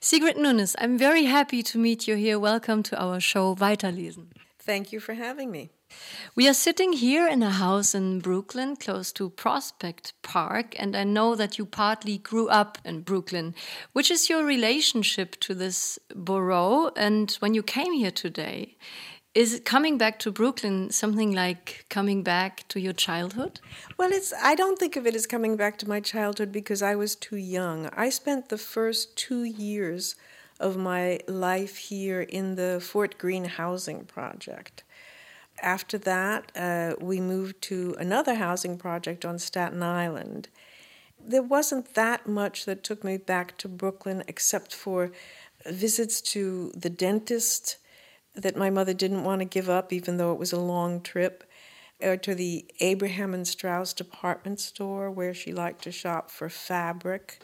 Sigrid Nunez, I'm very happy to meet you here. Welcome to our show Weiterlesen. Thank you for having me. We are sitting here in a house in Brooklyn, close to Prospect Park, and I know that you partly grew up in Brooklyn. Which is your relationship to this borough? And when you came here today, is coming back to Brooklyn something like coming back to your childhood? Well, it's I don't think of it as coming back to my childhood because I was too young. I spent the first 2 years of my life here in the Fort Greene housing project. After that, uh, we moved to another housing project on Staten Island. There wasn't that much that took me back to Brooklyn except for visits to the dentist that my mother didn't want to give up, even though it was a long trip, or to the Abraham and Straus department store where she liked to shop for fabric.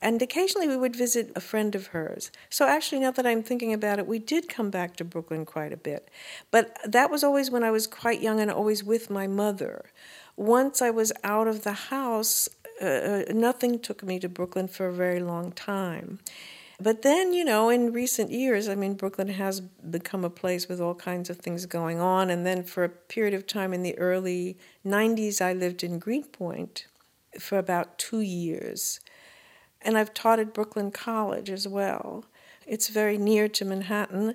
And occasionally we would visit a friend of hers. So, actually, now that I'm thinking about it, we did come back to Brooklyn quite a bit. But that was always when I was quite young and always with my mother. Once I was out of the house, uh, uh nothing took me to Brooklyn for a very long time. But then, you know, in recent years, I mean, Brooklyn has become a place with all kinds of things going on. And then for a period of time in the early 90s, I lived in Greenpoint for about two years. And I've taught at Brooklyn College as well. It's very near to Manhattan.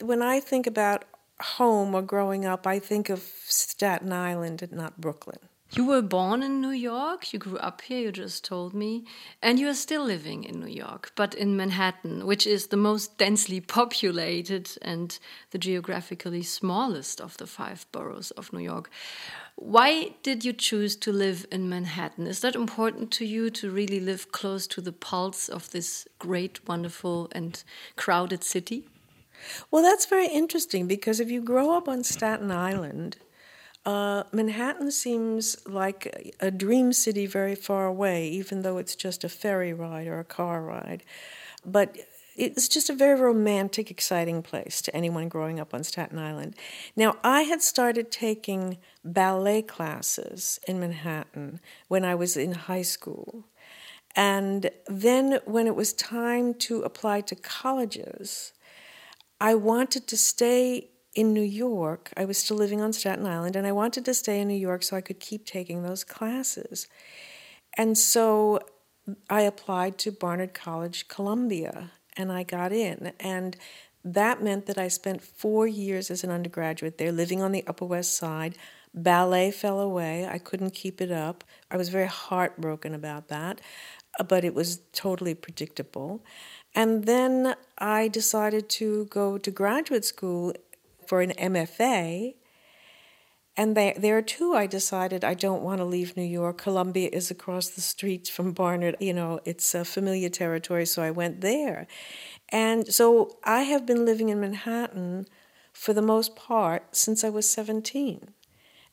When I think about home or growing up, I think of Staten Island and not Brooklyn. You were born in New York, you grew up here, you just told me, and you are still living in New York, but in Manhattan, which is the most densely populated and the geographically smallest of the five boroughs of New York. Why did you choose to live in Manhattan? Is that important to you to really live close to the pulse of this great, wonderful, and crowded city? Well, that's very interesting because if you grow up on Staten Island, uh, Manhattan seems like a dream city very far away, even though it's just a ferry ride or a car ride. But it's just a very romantic, exciting place to anyone growing up on Staten Island. Now, I had started taking ballet classes in Manhattan when I was in high school. And then, when it was time to apply to colleges, I wanted to stay in New York, I was still living on Staten Island, and I wanted to stay in New York so I could keep taking those classes. And so I applied to Barnard College, Columbia, and I got in. And that meant that I spent four years as an undergraduate there, living on the Upper West Side. Ballet fell away. I couldn't keep it up. I was very heartbroken about that, uh, but it was totally predictable. And then I decided to go to graduate school for an MFA. And they, there too, I decided I don't want to leave New York. Columbia is across the street from Barnard. You know, it's a familiar territory, so I went there. And so I have been living in Manhattan for the most part since I was 17.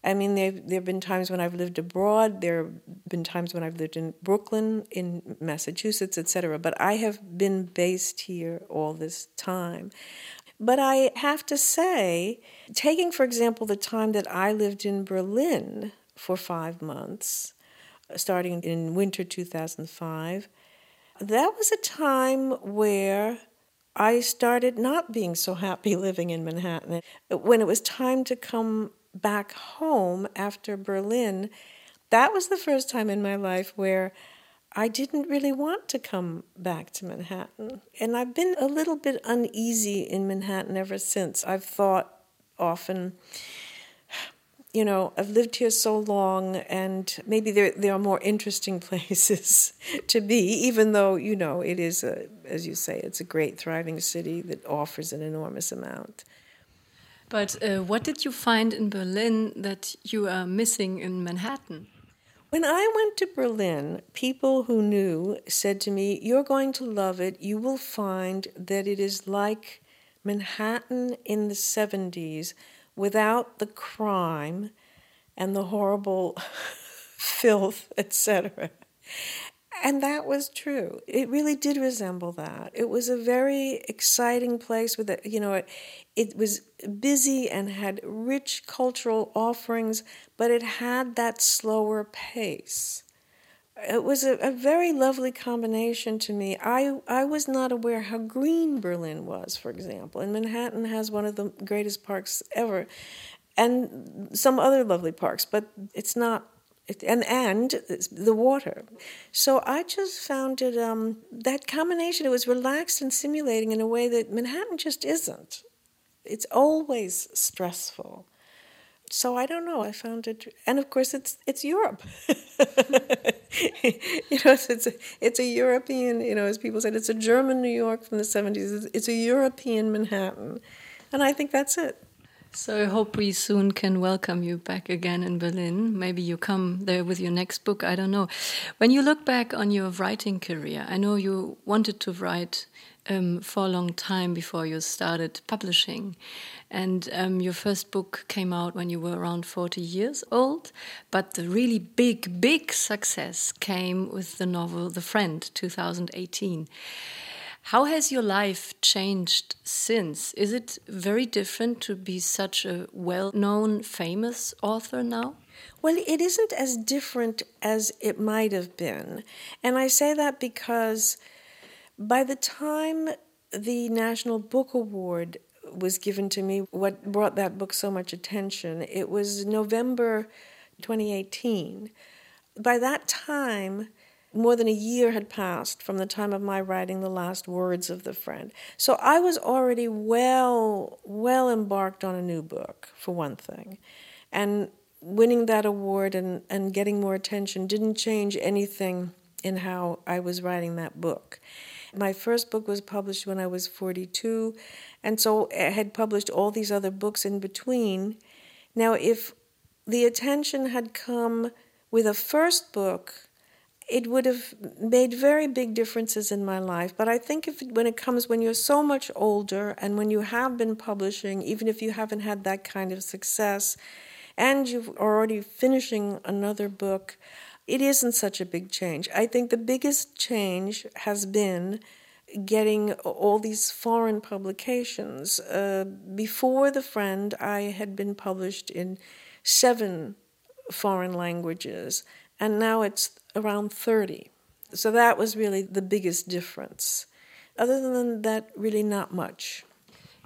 I mean, there there have been times when I've lived abroad. There have been times when I've lived in Brooklyn, in Massachusetts, etc. But I have been based here all this time. But I have to say, taking, for example, the time that I lived in Berlin for five months, starting in winter 2005, that was a time where I started not being so happy living in Manhattan. When it was time to come back home after Berlin, that was the first time in my life where I didn't really want to come back to Manhattan. And I've been a little bit uneasy in Manhattan ever since. I've thought often, you know, I've lived here so long, and maybe there, there are more interesting places to be, even though, you know, it is, a, as you say, it's a great, thriving city that offers an enormous amount. But uh, what did you find in Berlin that you are missing in Manhattan? When I went to Berlin, people who knew said to me, You're going to love it. You will find that it is like Manhattan in the 70s without the crime and the horrible filth, etc. And that was true. It really did resemble that. It was a very exciting place with, a, you know, it, it was busy and had rich cultural offerings, but it had that slower pace. it was a, a, very lovely combination to me. I, I was not aware how green Berlin was, for example. And Manhattan has one of the greatest parks ever, and some other lovely parks, but it's not. And and the water, so I just found it um, that combination. It was relaxed and simulating in a way that Manhattan just isn't. It's always stressful so I don't know. I found it, and of course, it's it's Europe. you know, it's it's a, it's a European. You know, as people said, it's a German New York from the seventies. It's a European Manhattan, and I think that's it. So I hope we soon can welcome you back again in Berlin. Maybe you come there with your next book. I don't know. When you look back on your writing career, I know you wanted to write um, for a long time before you started publishing. And um, your first book came out when you were around 40 years old. But the really big, big success came with the novel The Friend, 2018. How has your life changed since? Is it very different to be such a well known, famous author now? Well, it isn't as different as it might have been. And I say that because by the time the National Book Award was given to me, what brought that book so much attention, it was November 2018. By that time, more than a year had passed from the time of my writing the last words of the friend. So I was already well, well embarked on a new book, for one thing. And winning that award and, and getting more attention didn't change anything in how I was writing that book. My first book was published when I was 42, and so I had published all these other books in between. Now, if the attention had come with a first book, it would have made very big differences in my life. But I think if when it comes when you're so much older and when you have been publishing, even if you haven't had that kind of success, and you're already finishing another book, it isn't such a big change. I think the biggest change has been getting all these foreign publications. Uh, before The Friend, I had been published in seven foreign languages, and now it's around 30. So that was really the biggest difference. Other than that, really not much.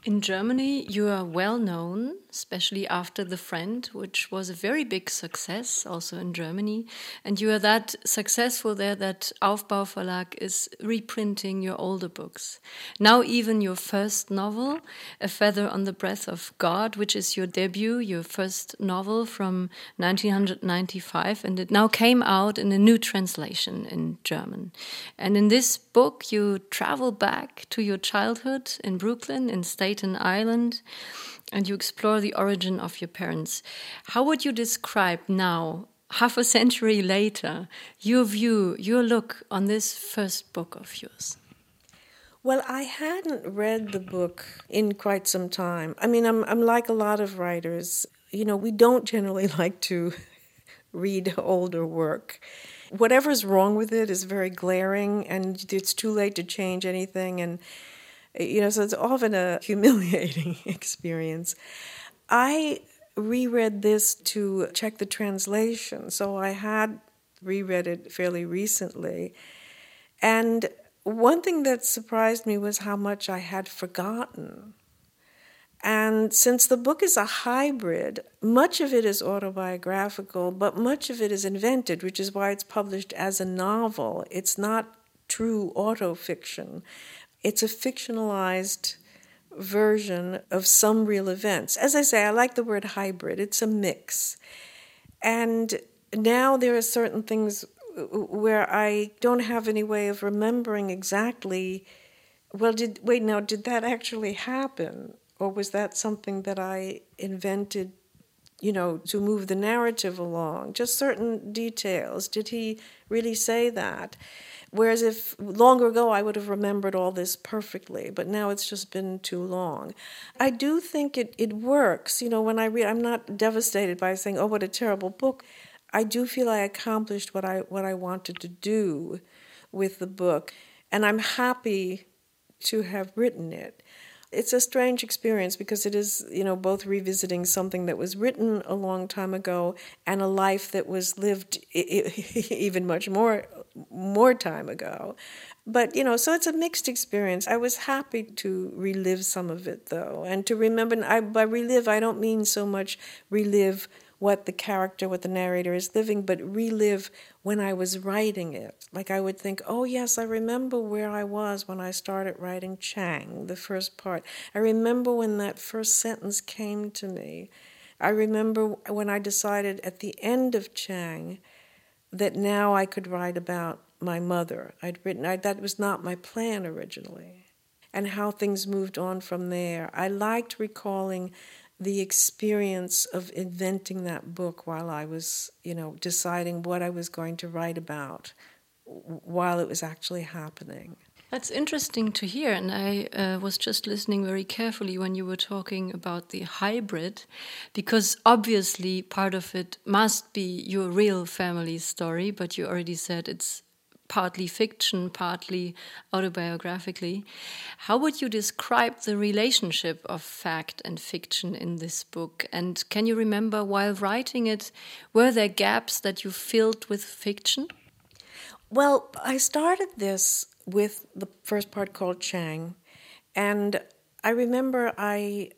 In Germany, you are well known, especially after The Friend, which was a very big success also in Germany. And you are that successful there that Aufbau Verlag is reprinting your older books. Now, even your first novel, A Feather on the Breath of God, which is your debut, your first novel from 1995, and it now came out in a new translation in German. And in this book, you travel back to your childhood in Brooklyn, in Staten Island, and you explore the origin of your parents. How would you describe now, half a century later, your view, your look on this first book of yours? Well, I hadn't read the book in quite some time. I mean, I'm, I'm like a lot of writers. You know, we don't generally like to read older work whatever's wrong with it is very glaring and it's too late to change anything and Eh, you know so it's often a humiliating experience. I reread this to check the translation so i had reread it fairly recently. And one thing that surprised me was how much i had forgotten. And since the book is a hybrid, much of it is autobiographical, but much of it is invented, which is why it's published as a novel. It's not true autofiction, it's a fictionalized version of some real events. As I say, I like the word hybrid, it's a mix. And now there are certain things where I don't have any way of remembering exactly. Well, did wait now? Did that actually happen? Or was that something that I invented, you know, to move the narrative along? Just certain details. Did he really say that? Whereas if longer ago I would have remembered all this perfectly, but now it's just been too long. I do think it, it works. You know, when I read, I'm not devastated by saying, oh, what a terrible book. I do feel I accomplished what I, what I wanted to do with the book, and I'm happy to have written it. It's a strange experience because it is, you know, both revisiting something that was written a long time ago and a life that was lived even much more more time ago. But, you know, so it's a mixed experience. I was happy to relive some of it, though, and to remember. I, by relive, I don't mean so much relive what the character, what the narrator is living, but relive when I was writing it. Like I would think, oh, yes, I remember where I was when I started writing Chang, the first part. I remember when that first sentence came to me. I remember when I decided at the end of Chang that now I could write about my mother. I'd written, I, that was not my plan originally. And how things moved on from there. I liked recalling the experience of inventing that book while I was, you know, deciding what I was going to write about while it was actually happening. That's interesting to hear. And I uh, was just listening very carefully when you were talking about the hybrid, because obviously part of it must be your real family story, but you already said it's partly fiction, partly autobiographically. How would you describe the relationship of fact and fiction in this book? And can you remember while writing it, were there gaps that you filled with fiction? Well, I started this with the first part called Chang, and I remember I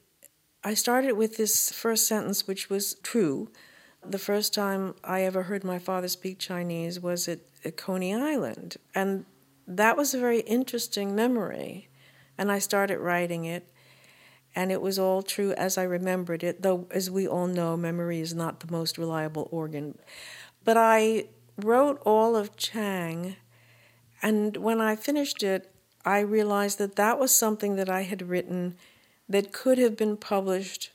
I started with this first sentence, which was true. The first time I ever heard my father speak Chinese was at Coney Island. And that was a very interesting memory. And I started writing it, and it was all true as I remembered it, though, as we all know, memory is not the most reliable organ. But I wrote all of Chang, and when I finished it, I realized that that was something that I had written that could have been published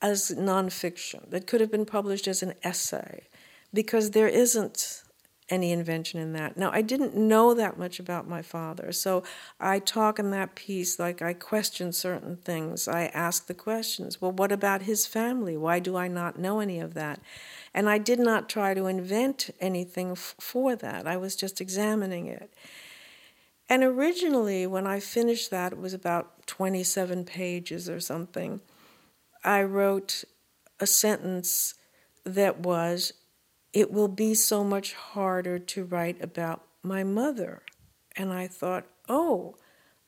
as nonfiction, that could have been published as an essay, because there isn't any invention in that. Now, I didn't know that much about my father, so I talk in that piece like I question certain things. I ask the questions well, what about his family? Why do I not know any of that? And I did not try to invent anything f- for that, I was just examining it. And originally, when I finished that, it was about 27 pages or something. I wrote a sentence that was it will be so much harder to write about my mother. And I thought, oh,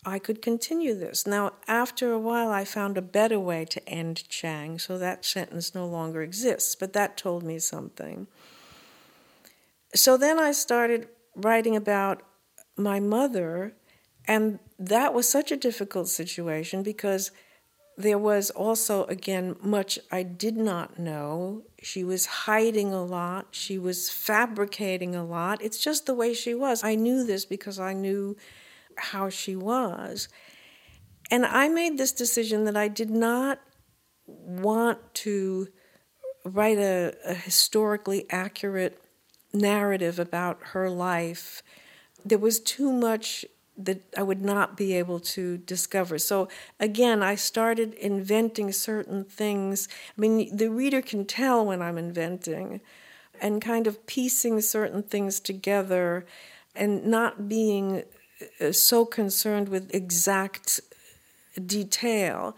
I could continue this. Now, after a while, I found a better way to end Chang, so that sentence no longer exists, but that told me something. So then I started writing about my mother, and that was such a difficult situation because there was also, again, much I did not know. She was hiding a lot. She was fabricating a lot. It's just the way she was. I knew this because I knew how she was. And I made this decision that I did not want to write a, a historically accurate narrative about her life. There was too much that I would not be able to discover. So again, I started inventing certain things. I mean, the reader can tell when I'm inventing and kind of piecing certain things together and not being so concerned with exact detail.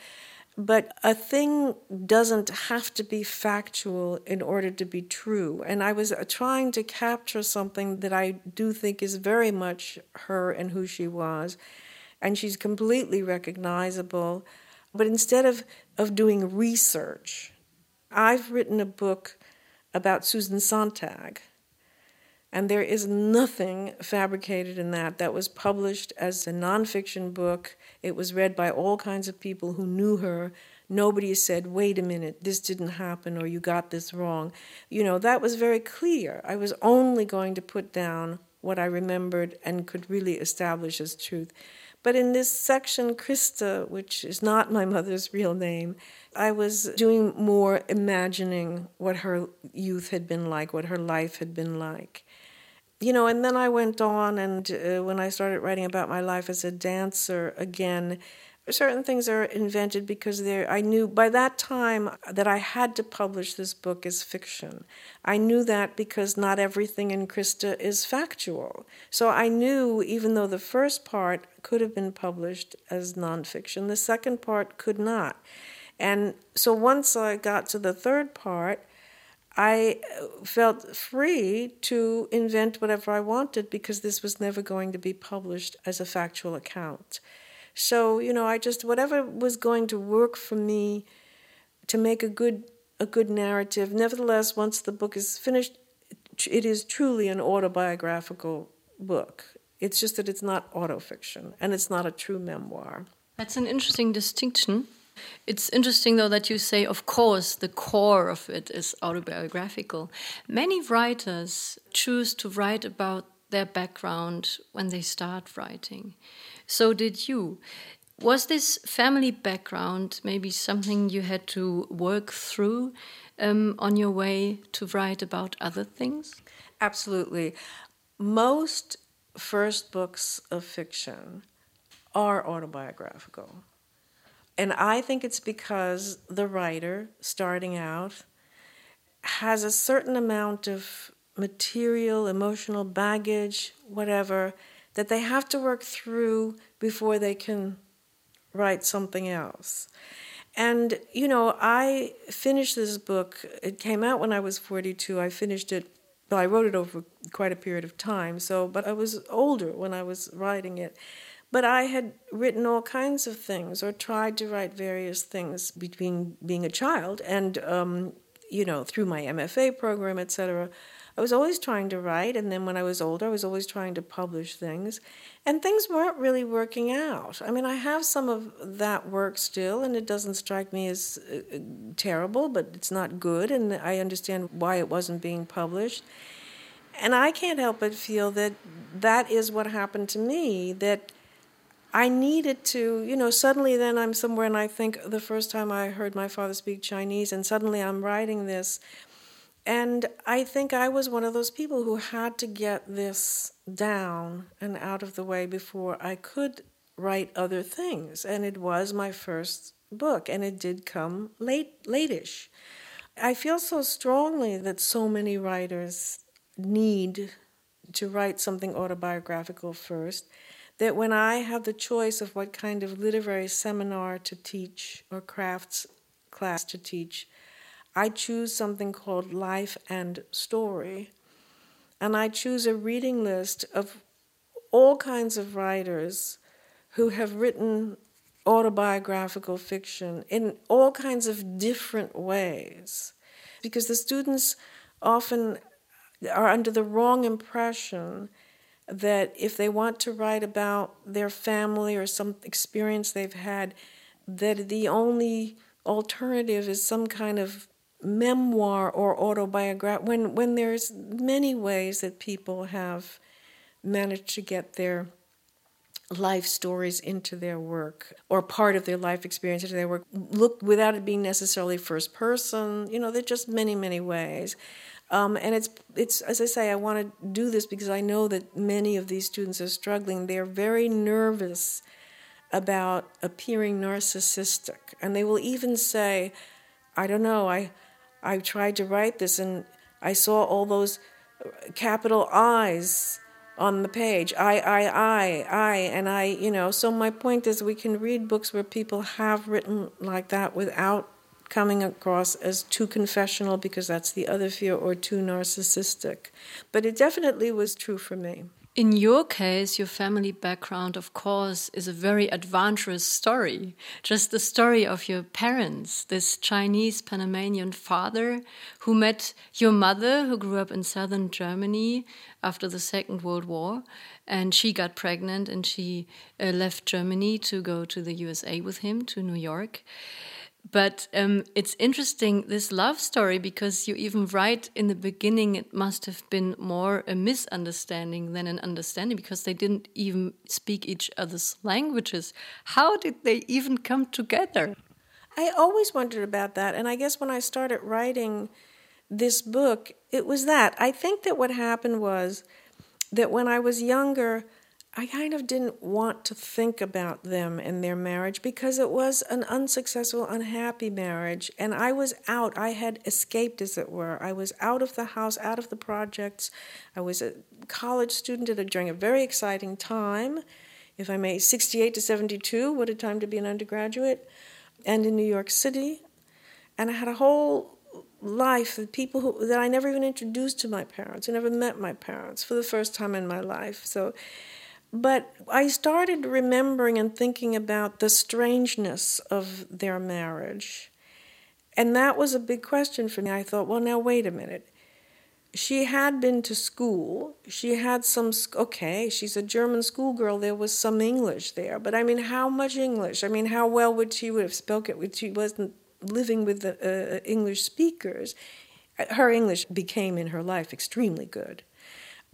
But a thing doesn't have to be factual in order to be true. And I was uh, trying to capture something that I do think is very much her and who she was. And she's completely recognizable. But instead of, of doing research, I've written a book about Susan Sontag. And there is nothing fabricated in that. That was published as a nonfiction book. It was read by all kinds of people who knew her. Nobody said, wait a minute, this didn't happen or you got this wrong. You know, that was very clear. I was only going to put down what I remembered and could really establish as truth. But in this section, Christa, which is not my mother's real name, I was doing more imagining what her youth had been like, what her life had been like you know, and then I went on, and uh, when I started writing about my life as a dancer again, certain things are invented because they I knew by that time that I had to publish this book as fiction. I knew that because not everything in Christa is factual. So I knew even though the first part could have been published as nonfiction, the second part could not. And so once I got to the third part, I uh, felt free to invent whatever I wanted because this was never going to be published as a factual account. So, you know, I just whatever was going to work for me to make a good a good narrative. Nevertheless, once the book is finished, it is truly an autobiographical book. It's just that it's not autofiction and it's not a true memoir. That's an interesting distinction it's interesting, though, that you say, of course, the core of it is autobiographical. Many writers choose to write about their background when they start writing. So did you. Was this family background maybe something you had to work through um, on your way to write about other things? Absolutely. Most first books of fiction are autobiographical. And I think it's because the writer, starting out, has a certain amount of material, emotional baggage, whatever, that they have to work through before they can write something else. And, you know, I finished this book, it came out when I was 42. I finished it, well, I wrote it over quite a period of time, so, but I was older when I was writing it. But I had written all kinds of things or tried to write various things between being a child and, um, you know, through my MFA program, etc. I was always trying to write, and then when I was older, I was always trying to publish things, and things weren't really working out. I mean, I have some of that work still, and it doesn't strike me as uh, terrible, but it's not good, and I understand why it wasn't being published. And I can't help but feel that that is what happened to me, that I needed to, you know, suddenly then I'm somewhere and I think the first time I heard my father speak Chinese, and suddenly I'm writing this. And I think I was one of those people who had to get this down and out of the way before I could write other things. And it was my first book, and it did come late, late-ish. I feel so strongly that so many writers need to write something autobiographical first that when I have the choice of what kind of literary seminar to teach or crafts class to teach, I choose something called Life and Story. And I choose a reading list of all kinds of writers who have written autobiographical fiction in all kinds of different ways. Because the students often are under the wrong impression that if they want to write about their family or some experience they've had, that the only alternative is some kind of memoir or autobiography when when there's many ways that people have managed to get their life stories into their work or part of their life experience into their work. Look without it being necessarily first person you know there's just many many ways um, and it's it's as I say, I want to do this because I know that many of these students are struggling. They're very nervous about appearing narcissistic, and they will even say, "I don't know. I I tried to write this, and I saw all those capital I's." on the page i i i i and i you know so my point is we can read books where people have written like that without coming across as too confessional because that's the other fear or too narcissistic. But it definitely was true for me. In your case, your family background, of course, is a very adventurous story. Just the story of your parents, this Chinese Panamanian father who met your mother, who grew up in southern Germany after the Second World War. And she got pregnant and she uh, left Germany to go to the USA with him to New York. But um, it's interesting, this love story, because you even write in the beginning it must have been more a misunderstanding than an understanding because they didn't even speak each other's languages. How did they even come together? I always wondered about that. And I guess when I started writing this book, it was that. I think that what happened was that when I was younger, I kind of didn't want to think about them and their marriage because it was an unsuccessful, unhappy marriage. And I was out. I had escaped, as it were. I was out of the house, out of the projects. I was a college student at a, during a very exciting time. If I may, 68 to 72, what a time to be an undergraduate. And in New York City. And I had a whole life of people who, that I never even introduced to my parents. I never met my parents for the first time in my life. So but I started remembering and thinking about the strangeness of their marriage. And that was a big question for me. I thought, well, now wait a minute. She had been to school. She had some, okay, she's a German schoolgirl. There was some English there. But I mean, how much English? I mean, how well would she would have spoken it she wasn't living with the uh, English speakers? Her English became in her life extremely good.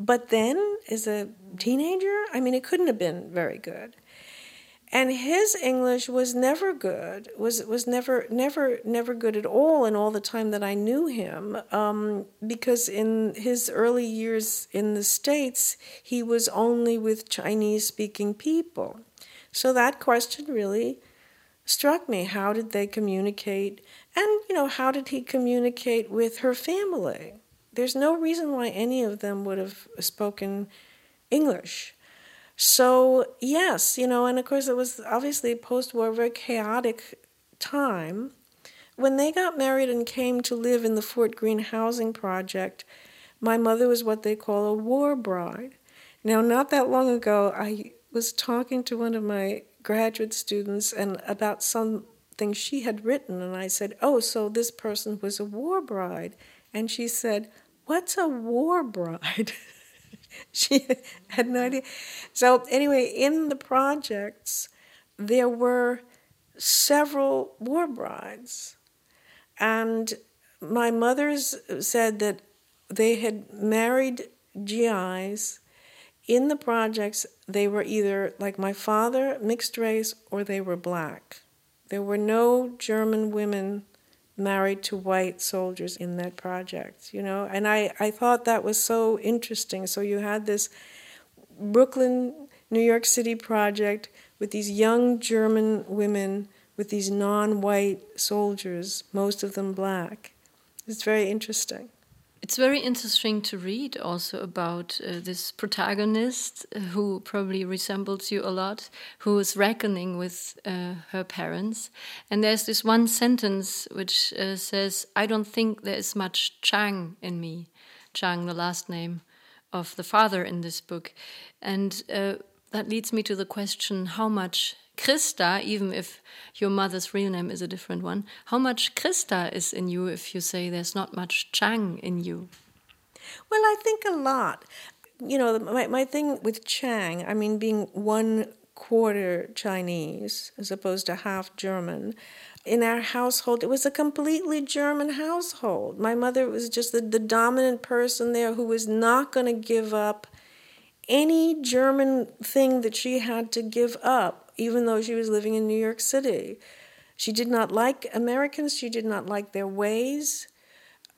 But then, as a teenager, I mean, it couldn't have been very good. And his English was never good. was was never never never good at all in all the time that I knew him. Um, because in his early years in the states, he was only with Chinese speaking people. So that question really struck me. How did they communicate? And you know, how did he communicate with her family? There's no reason why any of them would have spoken English. So, yes, you know, and of course it was obviously a post war, very chaotic time. When they got married and came to live in the Fort Greene housing project, my mother was what they call a war bride. Now, not that long ago, I was talking to one of my graduate students and about something she had written, and I said, Oh, so this person was a war bride. And she said, What's a war bride? she had no idea. So, anyway, in the projects, there were several war brides. And my mother's said that they had married GIs. In the projects, they were either, like my father, mixed race, or they were black. There were no German women married to white soldiers in that project, you know. And I, I thought that was so interesting. So you had this Brooklyn, New York City project with these young German women with these non white soldiers, most of them black. It's very interesting. It's very interesting to read also about uh, this protagonist uh, who probably resembles you a lot, who is reckoning with uh, her parents. And there's this one sentence which uh, says, I don't think there is much Chang in me. Chang, the last name of the father in this book. And uh, that leads me to the question how much Christa, even if your mother's real name is a different one, how much Christa is in you if you say there's not much Chang in you? Well, I think a lot. You know, my, my thing with Chang, I mean, being one quarter Chinese as opposed to half German, in our household, it was a completely German household. My mother was just the, the dominant person there who was not going to give up any German thing that she had to give up even though she was living in New York City. She did not like Americans, she did not like their ways.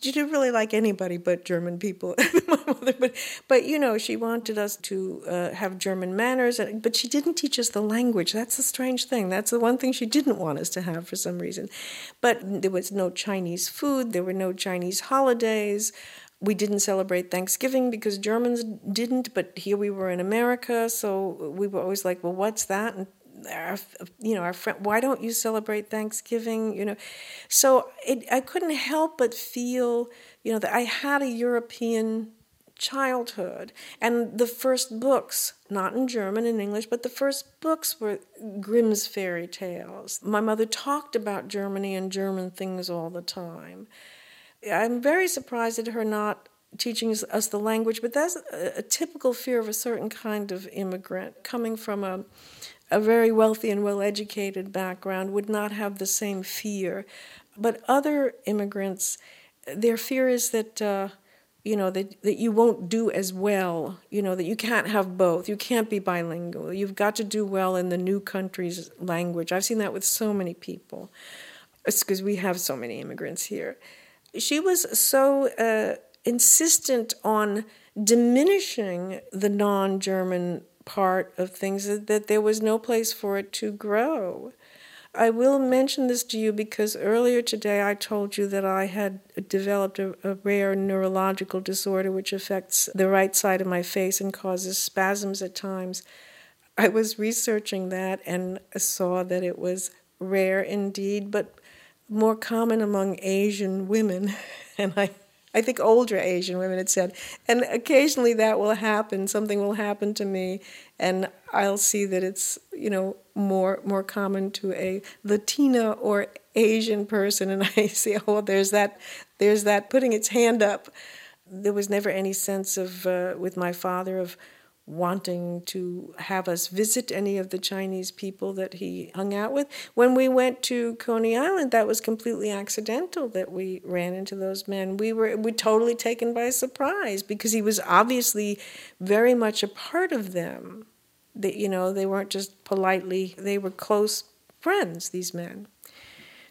She didn't really like anybody but German people. My mother, but, but you know, she wanted us to uh, have German manners, but she didn't teach us the language. That's a strange thing. That's the one thing she didn't want us to have for some reason. But there was no Chinese food, there were no Chinese holidays we didn't celebrate Thanksgiving because Germans didn't, but here we were in America, so we were always like, well, what's that? And our, you know, our friend, why don't you celebrate Thanksgiving? You know, so it, I couldn't help but feel, you know, that I had a European childhood. And the first books, not in German and English, but the first books were Grimm's fairy tales. My mother talked about Germany and German things all the time. I'm very surprised at her not teaching us the language, but that's a, a typical fear of a certain kind of immigrant coming from a a very wealthy and well educated background would not have the same fear. But other immigrants, their fear is that. Uh, you know that, that you won't do as well you know that you can't have both you can't be bilingual you've got to do well in the new country's language i've seen that with so many people because we have so many immigrants here she was so uh, insistent on diminishing the non-german part of things that, that there was no place for it to grow. I will mention this to you because earlier today I told you that I had developed a, a, rare neurological disorder which affects the right side of my face and causes spasms at times. I was researching that and saw that it was rare indeed, but more common among Asian women. And I I think older Asian women had said. And occasionally that will happen. Something will happen to me, and I'll see that it's you know more more common to a Latina or Asian person, and I see oh there's that there's that putting its hand up. There was never any sense of uh, with my father of wanting to have us visit any of the Chinese people that he hung out with. When we went to Coney Island, that was completely accidental that we ran into those men. We were we totally taken by surprise because he was obviously very much a part of them. That you know, they weren't just politely, they were close friends, these men.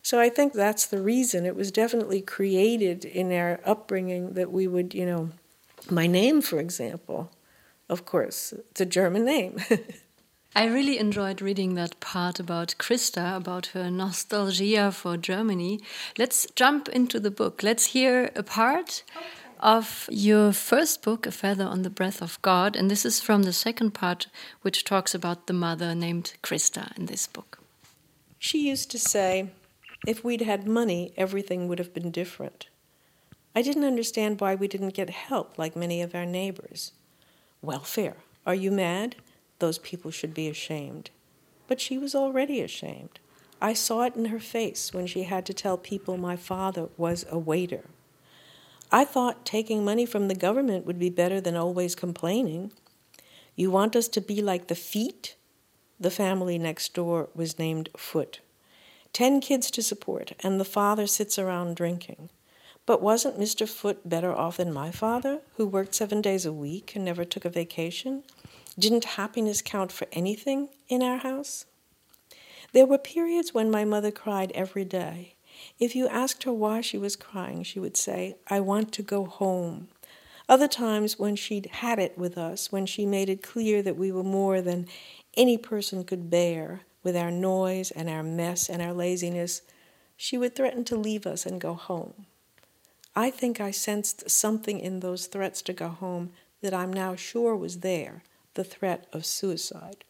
So I think that's the reason. It was definitely created in our upbringing that we would, you know, my name, for example, of course, it's a German name. I really enjoyed reading that part about Christa, about her nostalgia for Germany. Let's jump into the book. Let's hear a part okay. of your first book, A Feather on the Breath of God. And this is from the second part, which talks about the mother named Christa in this book. She used to say, if we'd had money, everything would have been different. I didn't understand why we didn't get help like many of our neighbors. Welfare. Are you mad? Those people should be ashamed. But she was already ashamed. I saw it in her face when she had to tell people my father was a waiter. I thought taking money from the government would be better than always complaining. You want us to be like the feet? The family next door was named Foot. Ten kids to support, and the father sits around drinking. But wasn't Mr. Foot better off than my father, who worked seven days a week and never took a vacation? Didn't happiness count for anything in our house? There were periods when my mother cried every day. If you asked her why she was crying, she would say, I want to go home. Other times, when she'd had it with us, when she made it clear that we were more than any person could bear, with our noise and our mess and our laziness, she would threaten to leave us and go home. I think I sensed something in those threats to go home that I'm now sure was there the threat of suicide.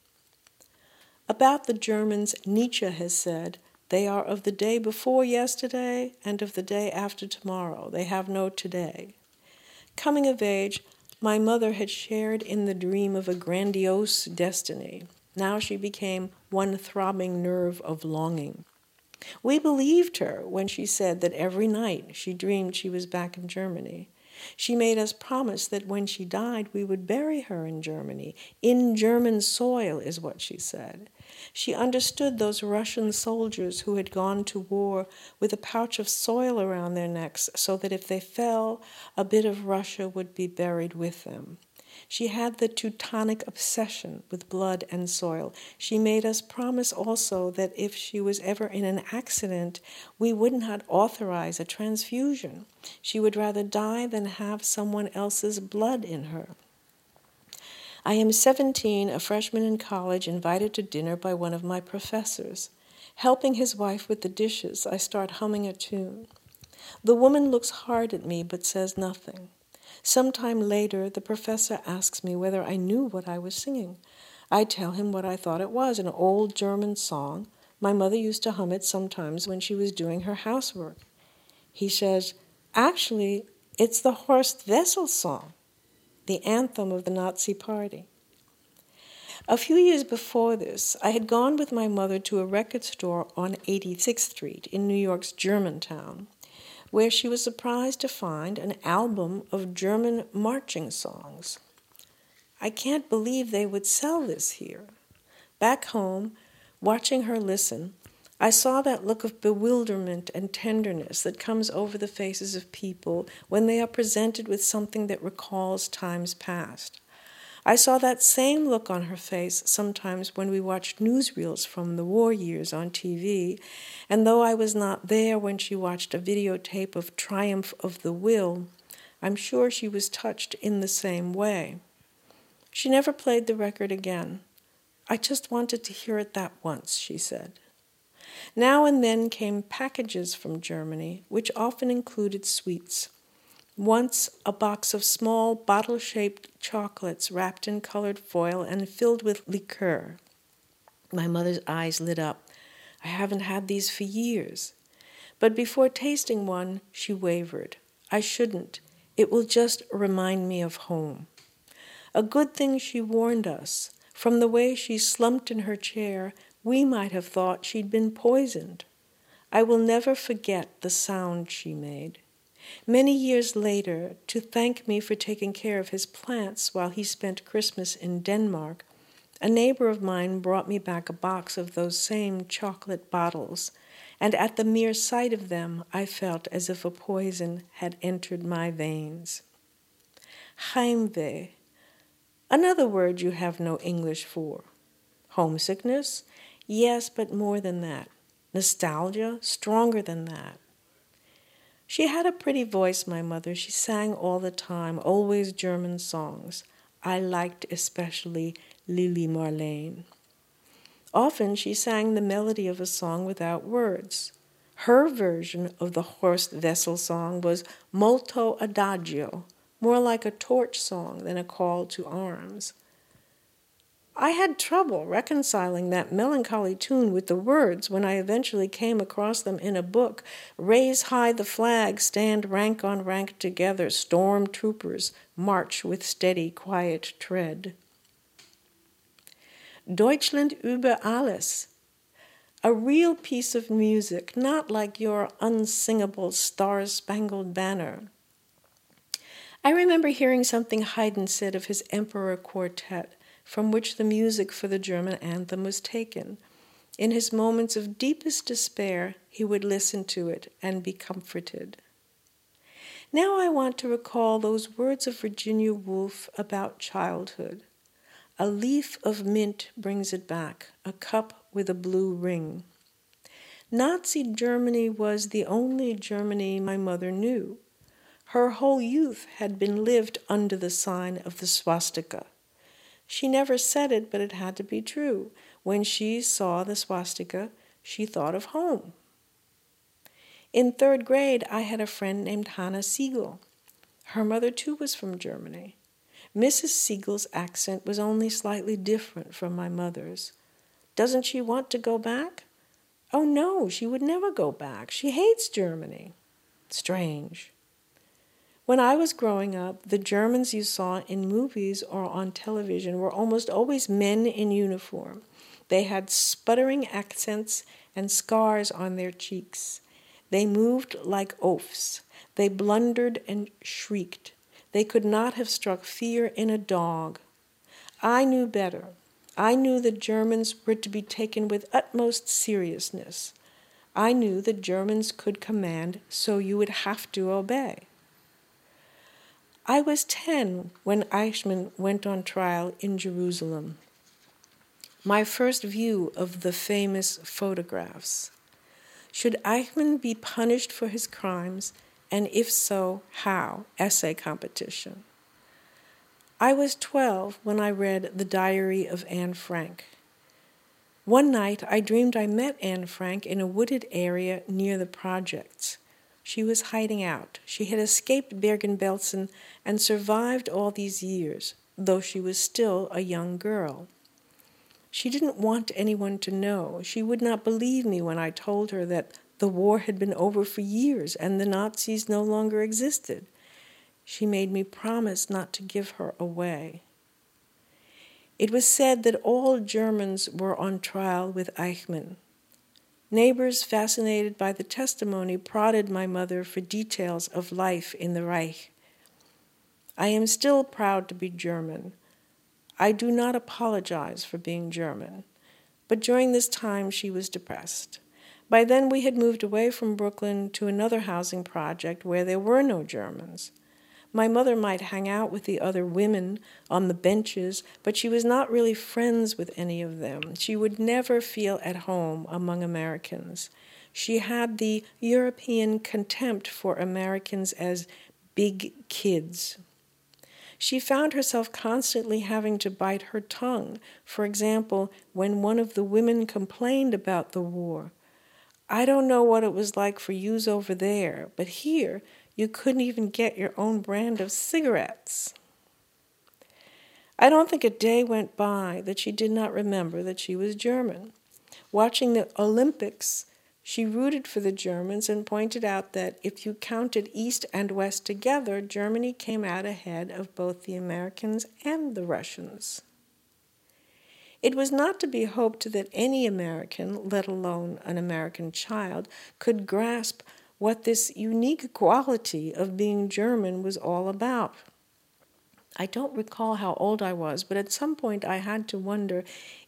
About the Germans, Nietzsche has said, they are of the day before yesterday and of the day after tomorrow. They have no today. Coming of age, my mother had shared in the dream of a grandiose destiny. Now she became one throbbing nerve of longing. We believed her when she said that every night she dreamed she was back in Germany. She made us promise that when she died, we would bury her in Germany. In German soil, is what she said. She understood those Russian soldiers who had gone to war with a pouch of soil around their necks so that if they fell, a bit of Russia would be buried with them. She had the Teutonic obsession with blood and soil. She made us promise also that if she was ever in an accident, we would not authorize a transfusion. She would rather die than have someone else's blood in her. I am 17, a freshman in college, invited to dinner by one of my professors. Helping his wife with the dishes, I start humming a tune. The woman looks hard at me but says nothing. Some time later, the professor asks me whether I knew what I was singing. I tell him what I thought it was an old German song. My mother used to hum it sometimes when she was doing her housework. He says, Actually, it's the Horst Wessel song, the anthem of the Nazi Party. A few years before this, I had gone with my mother to a record store on 86th Street in New York's Germantown where she was surprised to find an album of German marching songs. I can't believe they would sell this here. Back home, watching her listen, I saw that look of bewilderment and tenderness that comes over the faces of people when they are presented with something that recalls times past. I saw that same look on her face sometimes when we watched newsreels from the war years on TV, and though I was not there when she watched a videotape of Triumph of the Will, I'm sure she was touched in the same way. She never played the record again. I just wanted to hear it that once, she said. Now and then came packages from Germany, which often included sweets. Once, a box of small bottle shaped chocolates wrapped in colored foil and filled with liqueur. My mother's eyes lit up. I haven't had these for years. But before tasting one, she wavered. I shouldn't. It will just remind me of home. A good thing she warned us. From the way she slumped in her chair, we might have thought she'd been poisoned. I will never forget the sound she made. Many years later, to thank me for taking care of his plants while he spent Christmas in Denmark, a neighbor of mine brought me back a box of those same chocolate bottles, and at the mere sight of them, I felt as if a poison had entered my veins. Heimweh, another word you have no English for. Homesickness? Yes, but more than that. Nostalgia? Stronger than that. She had a pretty voice, my mother. She sang all the time, always German songs. I liked especially Lili Marlene. Often she sang the melody of a song without words. Her version of the Horst Wessel song was molto adagio, more like a torch song than a call to arms. I had trouble reconciling that melancholy tune with the words when I eventually came across them in a book Raise high the flag, stand rank on rank together, storm troopers, march with steady, quiet tread. Deutschland über alles. A real piece of music, not like your unsingable Star Spangled Banner. I remember hearing something Haydn said of his Emperor Quartet from which the music for the German anthem was taken. In his moments of deepest despair, he would listen to it and be comforted. Now I want to recall those words of Virginia Woolf about childhood. A leaf of mint brings it back, a cup with a blue ring. Nazi Germany was the only Germany my mother knew. Her whole youth had been lived under the sign of the swastika. She never said it, but it had to be true. When she saw the swastika, she thought of home. In third grade, I had a friend named Hannah Siegel. Her mother, too, was from Germany. Mrs. Siegel's accent was only slightly different from my mother's. Doesn't she want to go back? Oh, no, she would never go back. She hates Germany. Strange. When I was growing up, the Germans you saw in movies or on television were almost always men in uniform. They had sputtering accents and scars on their cheeks. They moved like oafs. They blundered and shrieked. They could not have struck fear in a dog. I knew better. I knew the Germans were to be taken with utmost seriousness. I knew the Germans could command, so you would have to obey. I was 10 when Eichmann went on trial in Jerusalem. My first view of the famous photographs. Should Eichmann be punished for his crimes, and if so, how? Essay competition. I was 12 when I read The Diary of Anne Frank. One night I dreamed I met Anne Frank in a wooded area near the projects. She was hiding out. She had escaped Bergen-Belsen and survived all these years, though she was still a young girl. She didn't want anyone to know. She would not believe me when I told her that the war had been over for years and the Nazis no longer existed. She made me promise not to give her away. It was said that all Germans were on trial with Eichmann. Neighbors, fascinated by the testimony, prodded my mother for details of life in the Reich. I am still proud to be German. I do not apologize for being German. But during this time, she was depressed. By then, we had moved away from Brooklyn to another housing project where there were no Germans. My mother might hang out with the other women on the benches, but she was not really friends with any of them. She would never feel at home among Americans. She had the European contempt for Americans as big kids. She found herself constantly having to bite her tongue. For example, when one of the women complained about the war. I don't know what it was like for yous over there, but here you couldn't even get your own brand of cigarettes. I don't think a day went by that she did not remember that she was German. Watching the Olympics, she rooted for the Germans and pointed out that if you counted East and West together, Germany came out ahead of both the Americans and the Russians. It was not to be hoped that any American, let alone an American child, could grasp what this unique quality of being German was all about. I don't recall how old I was, but at some point I had to wonder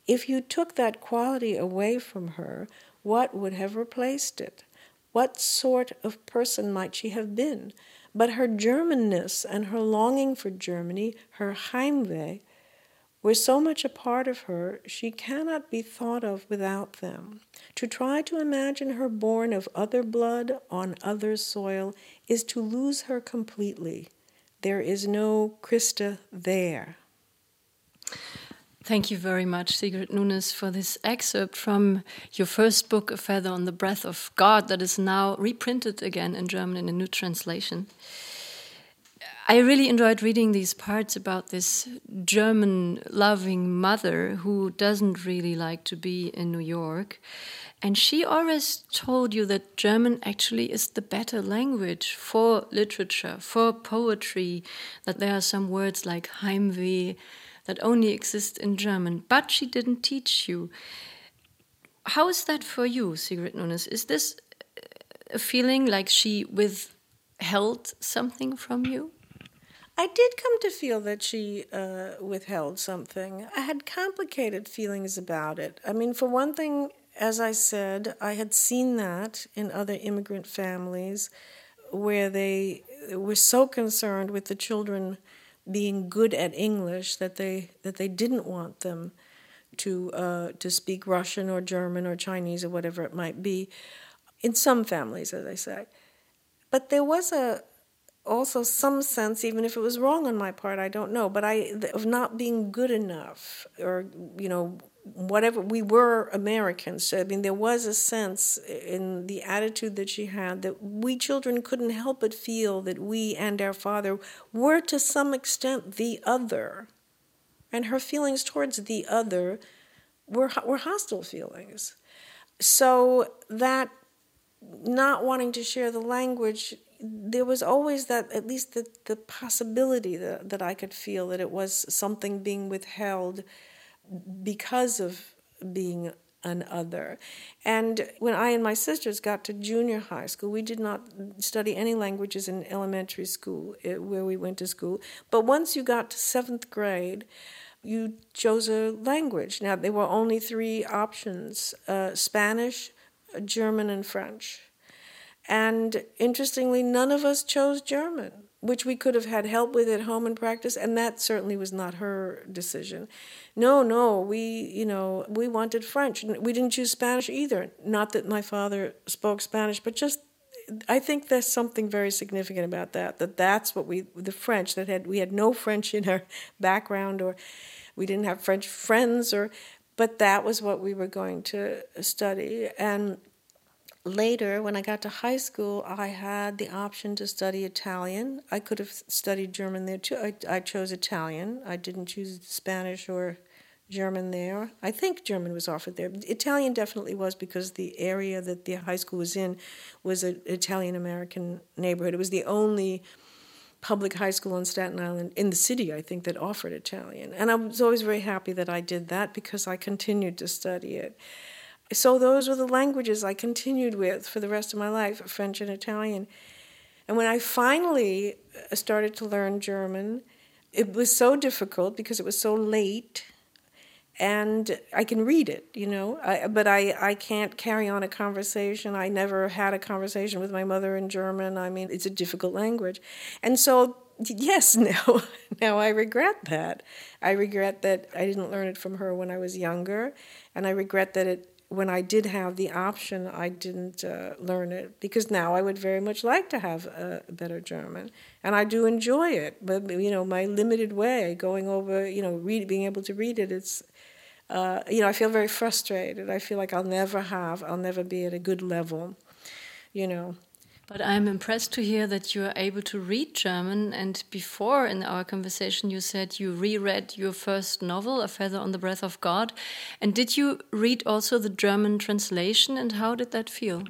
if you took that quality away from her, what would have replaced it? What sort of person might she have been? But her Germanness and her longing for Germany, her Heimweh, were so much a part of her, she cannot be thought of without them. To try to imagine her born of other blood on other soil is to lose her completely. There is no Christa there. Thank you very much, Sigrid Nunez, for this excerpt from your first book, A Feather on the Breath of God, that is now reprinted again in German in a new translation. I really enjoyed reading these parts about this German loving mother who doesn't really like to be in New York. And she always told you that German actually is the better language for literature, for poetry, that there are some words like Heimweh that only exist in German, but she didn't teach you. How is that for you, Sigrid Nunez? Is this a feeling like she withheld something from you? I did come to feel that she uh, withheld something. I had complicated feelings about it. I mean, for one thing, as I said, I had seen that in other immigrant families where they were so concerned with the children being good at English that they that they didn't want them to uh, to speak Russian or German or Chinese or whatever it might be. In some families, as I say, but there was a also some sense, even if it was wrong on my part, I don't know, but I of not being good enough or you know whatever we were Americans. So, I mean, there was a sense in the attitude that she had that we children couldn't help but feel that we and our father were to some extent the other. And her feelings towards the other were, were hostile feelings. So that not wanting to share the language, there was always that, at least the, the possibility that, that I could feel that it was something being withheld because of being an other. And when I and my sisters got to junior high school, we did not study any languages in elementary school eh, where we went to school. But once you got to seventh grade, you chose a language. Now, there were only three options uh, Spanish, German, and French. And interestingly, none of us chose German which we could have had help with at home and practice, and that certainly was not her decision. No, no, we, you know, we wanted French. We didn't choose Spanish either. Not that my father spoke Spanish, but just I think there's something very significant about that. That that's what we the French that had we had no French in our background, or we didn't have French friends, or but that was what we were going to study and later, when I got to high school, I had the option to study Italian. I could have studied German there too. I, I chose Italian. I didn't choose Spanish or German there. I think German was offered there. Italian definitely was because the area that the high school was in was an Italian American neighborhood. It was the only public high school on Staten Island in the city, I think, that offered Italian. And I was always very happy that I did that because I continued to study it. So those were the languages I continued with for the rest of my life French and Italian. And when I finally uh, started to learn German, it was so difficult because it was so late and I can read it, you know, I, but I, I can't carry on a conversation. I never had a conversation with my mother in German. I mean, it's a difficult language. And so, yes, now, now I regret that. I regret that I didn't learn it from her when I was younger, and I regret that it when I did have the option, I didn't uh, learn it because now I would very much like to have a better German, and I do enjoy it. But you know, my limited way, going over, you know, read, being able to read it, it's, uh, you know, I feel very frustrated. I feel like I'll never have, I'll never be at a good level, you know. But I'm impressed to hear that you are able to read German. And before in our conversation, you said you reread your first novel, A Feather on the Breath of God. And did you read also the German translation? And how did that feel?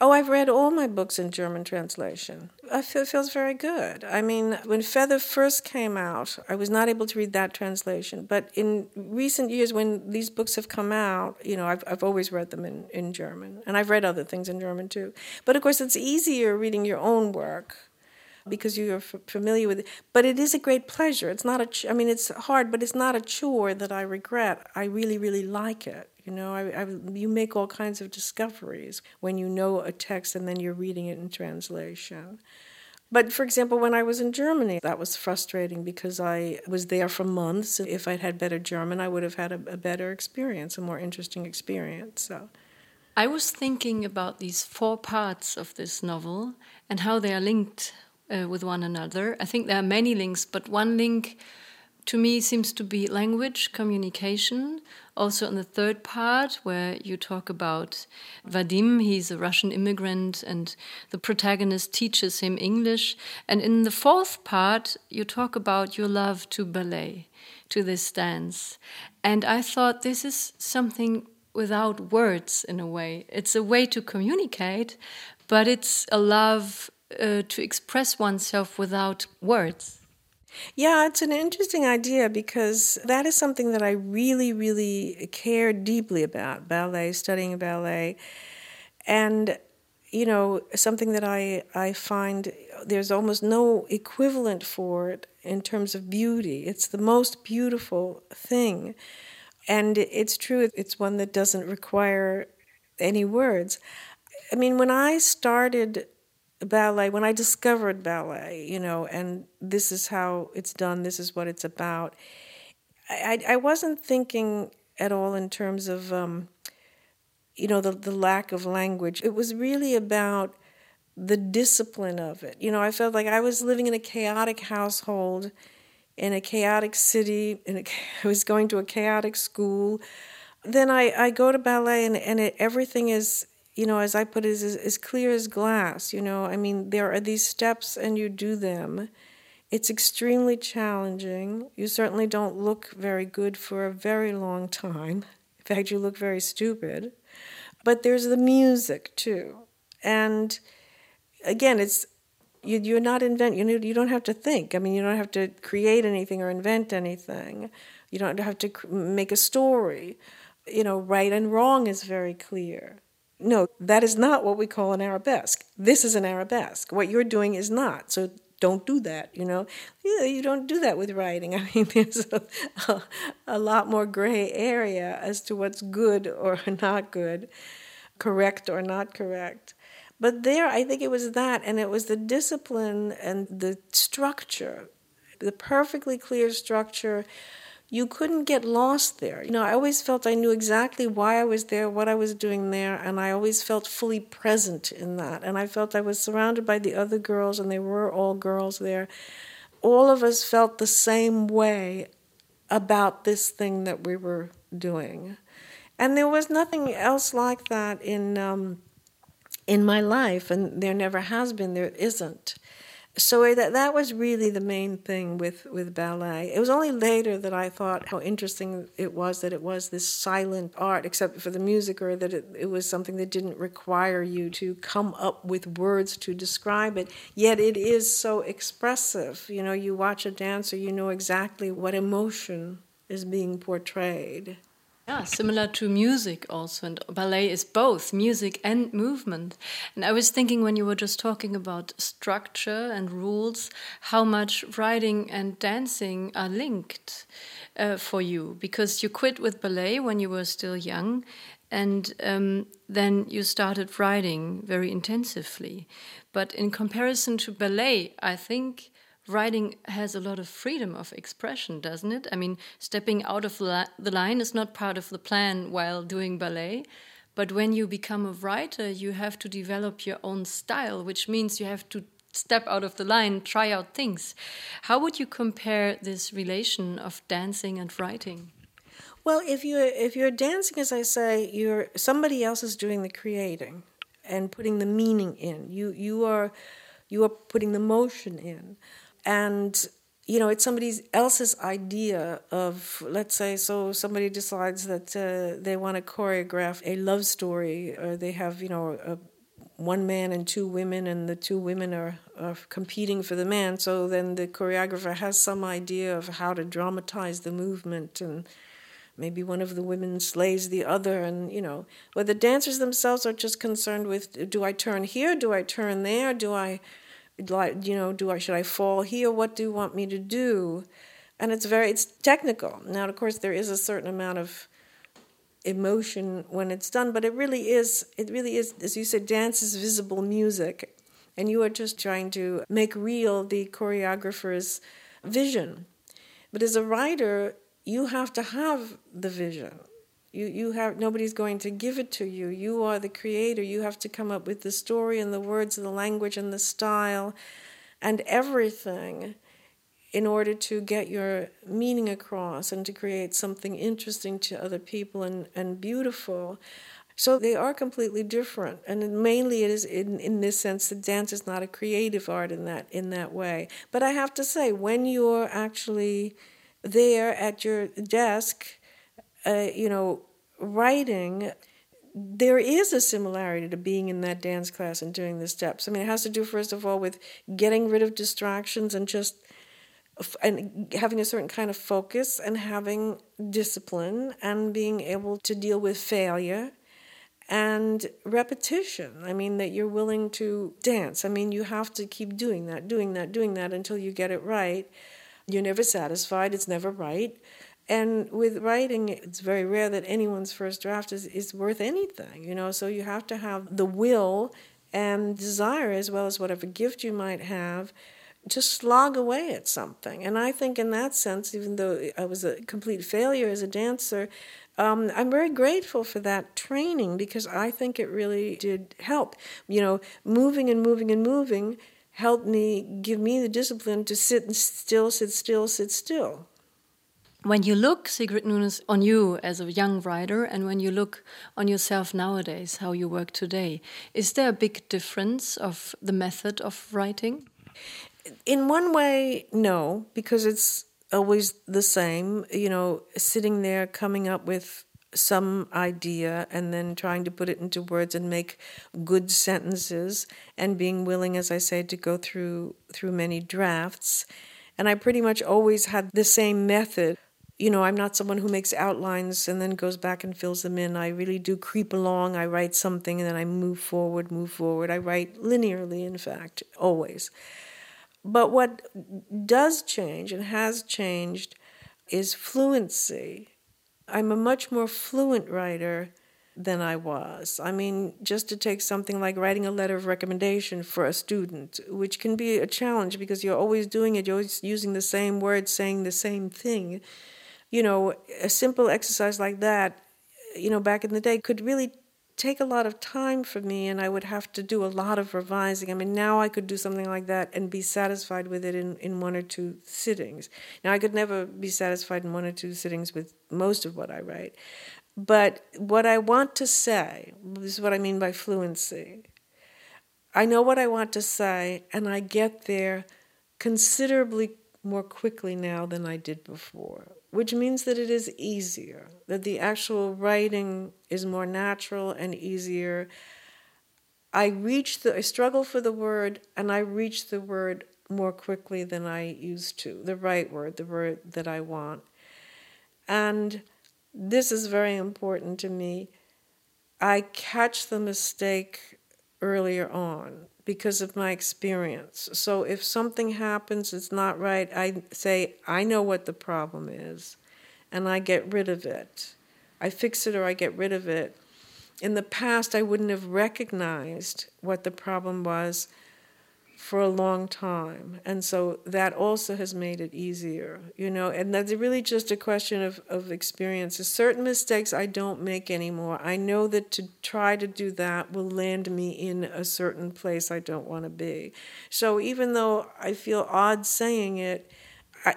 Oh, I've read all my books in German translation. I feel, it feels very good. I mean, when Feather first came out, I was not able to read that translation. But in recent years, when these books have come out, you know, I've, I've always read them in, in German. And I've read other things in German too. But of course, it's easier reading your own work because you're f- familiar with it. But it is a great pleasure. It's not a, ch- I mean, it's hard, but it's not a chore that I regret. I really, really like it. You know, I, I, you make all kinds of discoveries when you know a text and then you're reading it in translation. But for example, when I was in Germany, that was frustrating because I was there for months. If I'd had better German, I would have had a, a better experience, a more interesting experience. So. I was thinking about these four parts of this novel and how they are linked uh, with one another. I think there are many links, but one link to me seems to be language communication. Also, in the third part, where you talk about Vadim, he's a Russian immigrant, and the protagonist teaches him English. And in the fourth part, you talk about your love to ballet, to this dance. And I thought this is something without words in a way. It's a way to communicate, but it's a love uh, to express oneself without words. Yeah, it's an interesting idea because that is something that I really, really care deeply about ballet, studying ballet. And, you know, something that I, I find there's almost no equivalent for it in terms of beauty. It's the most beautiful thing. And it's true, it's one that doesn't require any words. I mean, when I started ballet when I discovered ballet, you know, and this is how it's done, this is what it's about. I, I wasn't thinking at all in terms of, um, you know, the, the lack of language. It was really about the discipline of it. You know, I felt like I was living in a chaotic household, in a chaotic city, in a, I was going to a chaotic school. Then I, I go to ballet and, and it, everything is you know, as I put it, is as clear as glass. You know, I mean, there are these steps and you do them. It's extremely challenging. You certainly don't look very good for a very long time. In fact, you look very stupid. But there's the music too. And again, it's you, you're not invent you, you don't have to think. I mean, you don't have to create anything or invent anything. You don't have to make a story. You know, right and wrong is very clear no, that is not what we call an arabesque. This is an arabesque. What you're doing is not. So don't do that, you know. Yeah, you don't do that with writing. I mean, there's a, a, a lot more gray area as to what's good or not good, correct or not correct. But there, I think it was that, and it was the discipline and the structure, the perfectly clear structure you couldn't get lost there. You know, I always felt I knew exactly why I was there, what I was doing there, and I always felt fully present in that. And I felt I was surrounded by the other girls, and they were all girls there. All of us felt the same way about this thing that we were doing. And there was nothing else like that in um, in my life, and there never has been. There isn't so that that was really the main thing with with ballet. It was only later that I thought how interesting it was that it was this silent art, except for the music, or that it, it was something that didn't require you to come up with words to describe it. Yet it is so expressive. You know, you watch a dancer, you know exactly what emotion is being portrayed. Yeah, similar to music also. And ballet is both music and movement. And I was thinking when you were just talking about structure and rules, how much writing and dancing are linked uh, for you. Because you quit with ballet when you were still young. And um, then you started writing very intensively. But in comparison to ballet, I think writing has a lot of freedom of expression, doesn't it? I mean, stepping out of the line is not part of the plan while doing ballet. But when you become a writer, you have to develop your own style, which means you have to step out of the line, try out things. How would you compare this relation of dancing and writing? Well, if you're if you're dancing, as I say, you're somebody else is doing the creating and putting the meaning in. You you are you are putting the motion in, and you know it's somebody else's idea of let's say so somebody decides that uh, they want to choreograph a love story or they have you know a, one man and two women and the two women are, are competing for the man. So then the choreographer has some idea of how to dramatize the movement and maybe one of the women slays the other. And you know where the dancers themselves are just concerned with do i turn here? Do i turn there? Do i like you know do i should i fall here? What do you want me to do? And it's very it's technical. Now of course there is a certain amount of emotion when it's done but it really is it really is as you said dance is visible music. And you are just trying to make real the choreographer's vision. But as a writer you have to have the vision. You, you have nobody's going to give it to you. You are the creator. You have to come up with the story and the words and the language and the style and everything in order to get your meaning across and to create something interesting to other people and, and beautiful. So they are completely different. And mainly it is in, in this sense that dance is not a creative art in that in that way. But I have to say, when you're actually there at your desk, uh, you know, writing, there is a similarity to being in that dance class and doing the steps. I mean, it has to do, first of all, with getting rid of distractions and just and having a certain kind of focus and having discipline and being able to deal with failure and repetition. I mean, that you're willing to dance. I mean, you have to keep doing that, doing that, doing that until you get it right. You're never satisfied, it's never right. And with writing, it's very rare that anyone's first draft is, is worth anything, you know, so you have to have the will and desire as well as whatever gift you might have to slog away at something. And I think, in that sense, even though I was a complete failure as a dancer, um, I'm very grateful for that training because I think it really did help. You know, moving and moving and moving helped me give me the discipline to sit and still, sit still, sit still. When you look, Sigrid Nunez, on you as a young writer, and when you look on yourself nowadays, how you work today, is there a big difference of the method of writing? In one way, no, because it's always the same. You know, sitting there coming up with some idea and then trying to put it into words and make good sentences and being willing as i say to go through through many drafts and i pretty much always had the same method you know i'm not someone who makes outlines and then goes back and fills them in. I really do creep along. I write something and then i move forward move forward. I write linearly in fact always. But what does change and has changed is fluency. I'm a much more fluent writer than I was. I mean, just to take something like writing a letter of recommendation for a student, which can be a challenge because you're always doing it, you're always using the same words, saying the same thing. You know, a simple exercise like that, you know, back in the day could really take a lot of time for me and I would have to do a lot of revising. I mean, now I could do something like that and be satisfied with it in, in one or two sittings. Now, I could never be satisfied in one or two sittings with most of what I write. But what I want to say, this is what I mean by fluency. I know what I want to say, and I get there considerably more quickly now than I did before which means that it is easier, that the actual writing is more natural and easier. I reach the, I struggle for the word, and I reach the word more quickly than I used to, the right word, the word that I want. And this is very important to me. I catch the mistake earlier on because of my experience. So if something happens it's not right, I say, I know what the problem is, and I get rid of it. I fix it or I get rid of it. In the past, I wouldn't have recognized what the problem was for a long time. And so that also has made it easier, you know, and that's really just a question of, of experiences. Certain mistakes I don't make anymore. I know that to try to do that will land me in a certain place I don't want to be. So even though I feel odd saying it,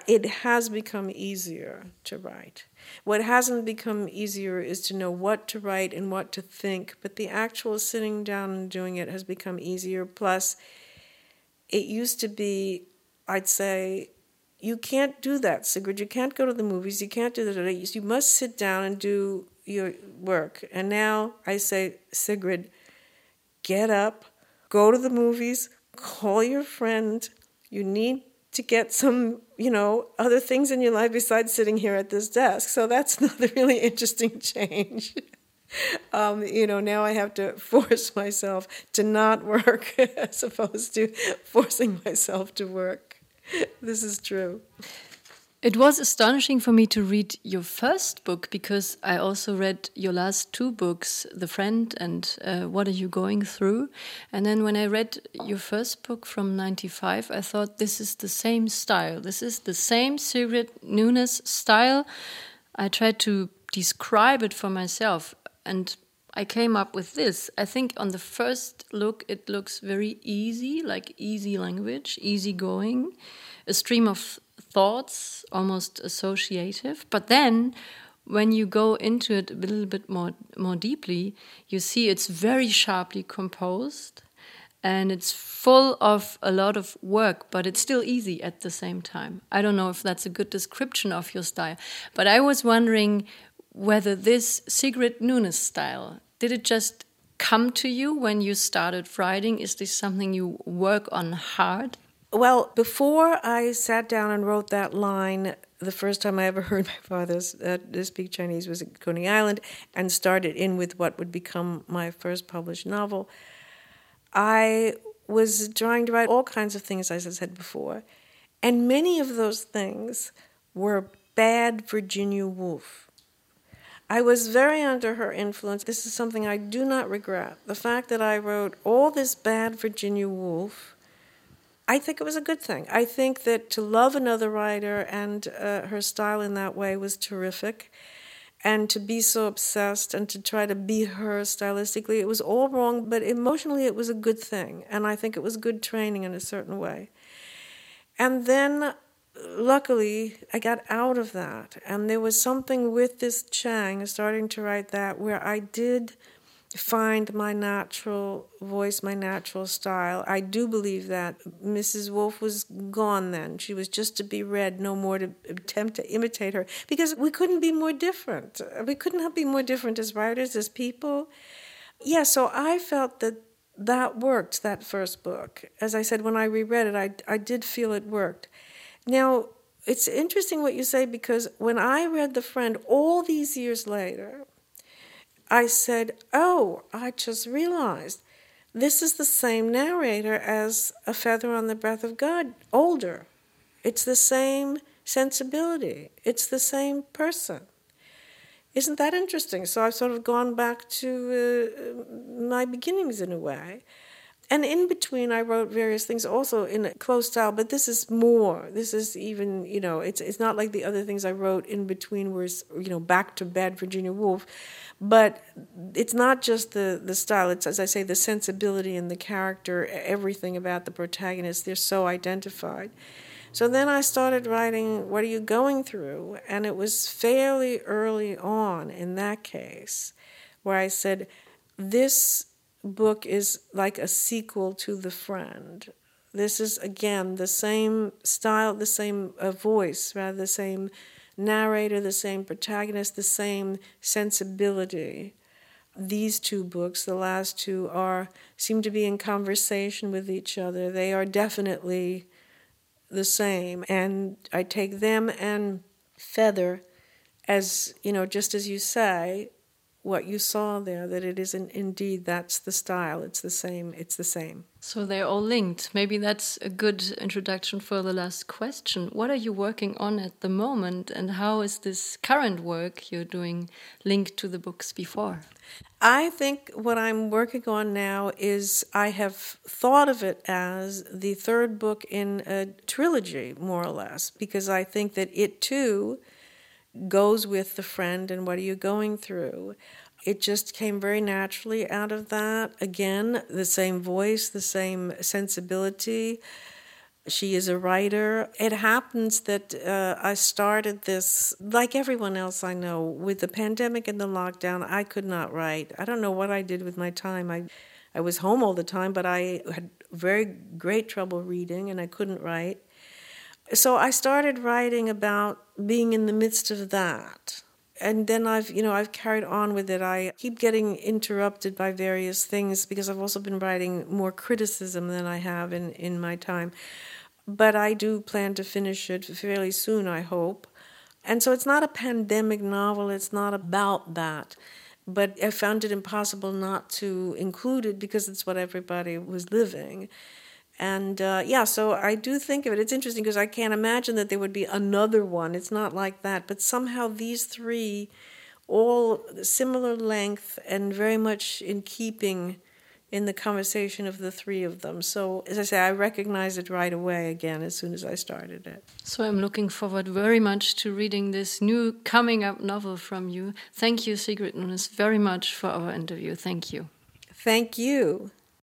it has become easier to write. What hasn't become easier is to know what to write and what to think, but the actual sitting down and doing it has become easier. Plus, it used to be, I'd say, you can't do that, Sigrid. You can't go to the movies. You can't do that. You must sit down and do your work. And now I say, Sigrid, get up, go to the movies, call your friend. You need to get some, you know, other things in your life besides sitting here at this desk. So that's another really interesting change. Um, you know, now I have to force myself to not work as opposed to forcing myself to work. This is true. It was astonishing for me to read your first book because I also read your last two books, The Friend and uh, What Are You Going Through? And then when I read your first book from 95, I thought this is the same style. This is the same Sigrid Nunez style. I tried to describe it for myself and I came up with this. I think on the first look, it looks very easy, like easy language, easy going, a stream of thoughts, almost associative. But then, when you go into it a little bit more more deeply, you see it's very sharply composed, and it's full of a lot of work, but it's still easy at the same time. I don't know if that's a good description of your style, but I was wondering whether this Sigrid Nunez style did it just come to you when you started writing? Is this something you work on hard? Well, before I sat down and wrote that line, the first time I ever heard my father uh, speak Chinese was at Coney Island and started in with what would become my first published novel. I was trying to write all kinds of things, as I said before, and many of those things were bad Virginia Woolf. I was very under her influence. This is something I do not regret. The fact that I wrote all this bad Virginia Woolf, I think it was a good thing. I think that to love another writer and uh, her style in that way was terrific. And to be so obsessed and to try to be her stylistically, it was all wrong, but emotionally it was a good thing. And I think it was good training in a certain way. And then luckily, I got out of that. And there was something with this Chang, starting to write that, where I did find my natural voice, my natural style. I do believe that Mrs. Woolf was gone then. She was just to be read, no more to attempt to imitate her, because we couldn't be more different. We couldn't be more different as writers, as people. Yeah, so I felt that that worked, that first book. As I said, when I reread it, I, I did feel it worked. Now, it's interesting what you say because when I read The Friend all these years later, I said, Oh, I just realized this is the same narrator as A Feather on the Breath of God, older. It's the same sensibility, it's the same person. Isn't that interesting? So I've sort of gone back to uh, my beginnings in a way. And in between, I wrote various things also in a close style, but this is more. This is even, you know, it's it's not like the other things I wrote in between were, you know, back to Bad Virginia Woolf. But it's not just the, the style, it's, as I say, the sensibility and the character, everything about the protagonist, they're so identified. So then I started writing, What Are You Going Through? And it was fairly early on in that case where I said, This book is like a sequel to The Friend. This is, again, the same style, the same uh, voice, rather, the same narrator, the same protagonist, the same sensibility. These two books, the last two, are seem to be in conversation with each other. They are definitely the same, and I take them and Feather as you know, just as you say, what you saw there, that it isn't indeed that's the style. It's the same. It's the same. So they're all linked. Maybe that's a good introduction for the last question. What are you working on at the moment, and how is this current work you're doing linked to the books before? I think what I'm working on now is I have thought of it as the third book in a trilogy, more or less, because I think that it too goes with the friend and what are you going through. It just came very naturally out of that. Again, the same voice, the same sensibility. She is a writer. It happens that uh, I started this, like everyone else I know, with the pandemic and the lockdown. I could not write. I don't know what I did with my time. I, I was home all the time, but I had very great trouble reading and I couldn't write. So I started writing about being in the midst of that. And then I've, you know, I've carried on with it. I keep getting interrupted by various things because I've also been writing more criticism than I have in, in my time. But I do plan to finish it fairly soon, I hope. And so it's not a pandemic novel, it's not about that. But I found it impossible not to include it because it's what everybody was living. And uh, yeah, so I do think of it. It's interesting because I can't imagine that there would be another one. It's not like that. But somehow these three, all similar length and very much in keeping in the conversation of the three of them. So, as I say, I recognize it right away again as soon as I started it. So, I'm looking forward very much to reading this new coming up novel from you. Thank you, Sigrid Nunez, very much for our interview. Thank you. Thank you.